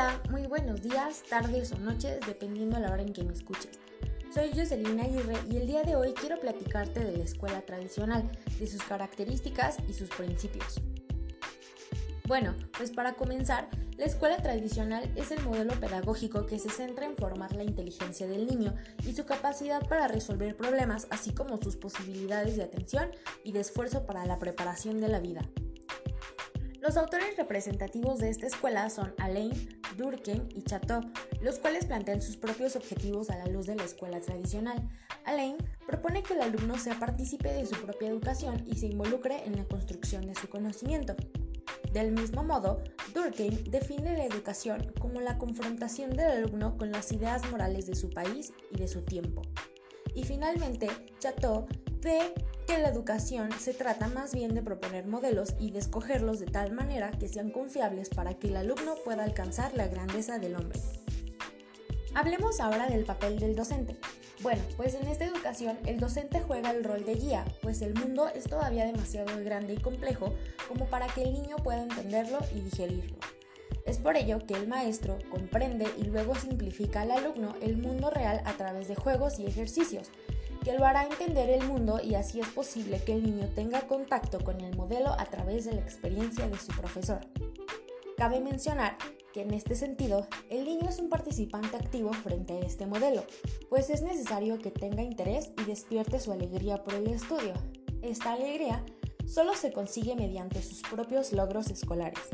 Hola, muy buenos días, tardes o noches, dependiendo a la hora en que me escuches. Soy Jocelyn Aguirre y el día de hoy quiero platicarte de la escuela tradicional, de sus características y sus principios. Bueno, pues para comenzar, la escuela tradicional es el modelo pedagógico que se centra en formar la inteligencia del niño y su capacidad para resolver problemas, así como sus posibilidades de atención y de esfuerzo para la preparación de la vida. Los autores representativos de esta escuela son Alain, Durkheim y Chateau, los cuales plantean sus propios objetivos a la luz de la escuela tradicional. Alain propone que el alumno sea partícipe de su propia educación y se involucre en la construcción de su conocimiento. Del mismo modo, Durkheim define la educación como la confrontación del alumno con las ideas morales de su país y de su tiempo. Y finalmente, Chateau ve que la educación se trata más bien de proponer modelos y de escogerlos de tal manera que sean confiables para que el alumno pueda alcanzar la grandeza del hombre. Hablemos ahora del papel del docente. Bueno, pues en esta educación el docente juega el rol de guía, pues el mundo es todavía demasiado grande y complejo como para que el niño pueda entenderlo y digerirlo. Es por ello que el maestro comprende y luego simplifica al alumno el mundo real a través de juegos y ejercicios, que lo hará entender el mundo y así es posible que el niño tenga contacto con el modelo a través de la experiencia de su profesor. Cabe mencionar que en este sentido, el niño es un participante activo frente a este modelo, pues es necesario que tenga interés y despierte su alegría por el estudio. Esta alegría solo se consigue mediante sus propios logros escolares.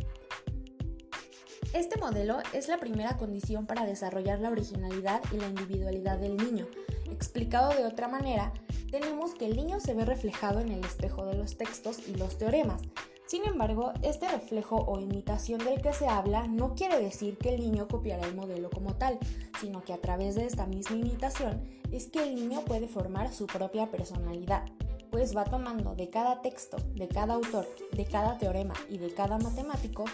Este modelo es la primera condición para desarrollar la originalidad y la individualidad del niño, Explicado de otra manera, tenemos que el niño se ve reflejado en el espejo de los textos y los teoremas. Sin embargo, este reflejo o imitación del que se habla no quiere decir que el niño copiará el modelo como tal, sino que a través de esta misma imitación es que el niño puede formar su propia personalidad, pues va tomando de cada texto, de cada autor, de cada teorema y de cada matemático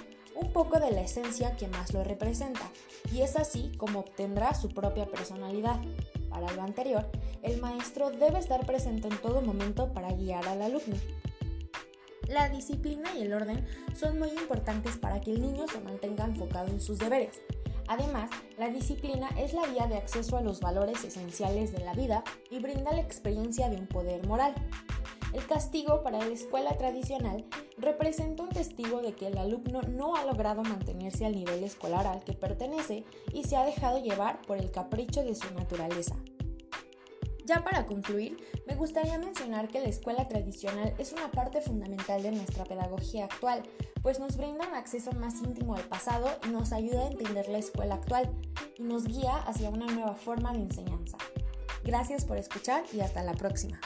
un poco de la esencia que más lo representa, y es así como obtendrá su propia personalidad. Para lo anterior, el maestro debe estar presente en todo momento para guiar al alumno. La disciplina y el orden son muy importantes para que el niño se mantenga enfocado en sus deberes. Además, la disciplina es la vía de acceso a los valores esenciales de la vida y brinda la experiencia de un poder moral. El castigo para la escuela tradicional representa un testigo de que el alumno no ha logrado mantenerse al nivel escolar al que pertenece y se ha dejado llevar por el capricho de su naturaleza. Ya para concluir, me gustaría mencionar que la escuela tradicional es una parte fundamental de nuestra pedagogía actual, pues nos brinda un acceso más íntimo al pasado y nos ayuda a entender la escuela actual y nos guía hacia una nueva forma de enseñanza. Gracias por escuchar y hasta la próxima.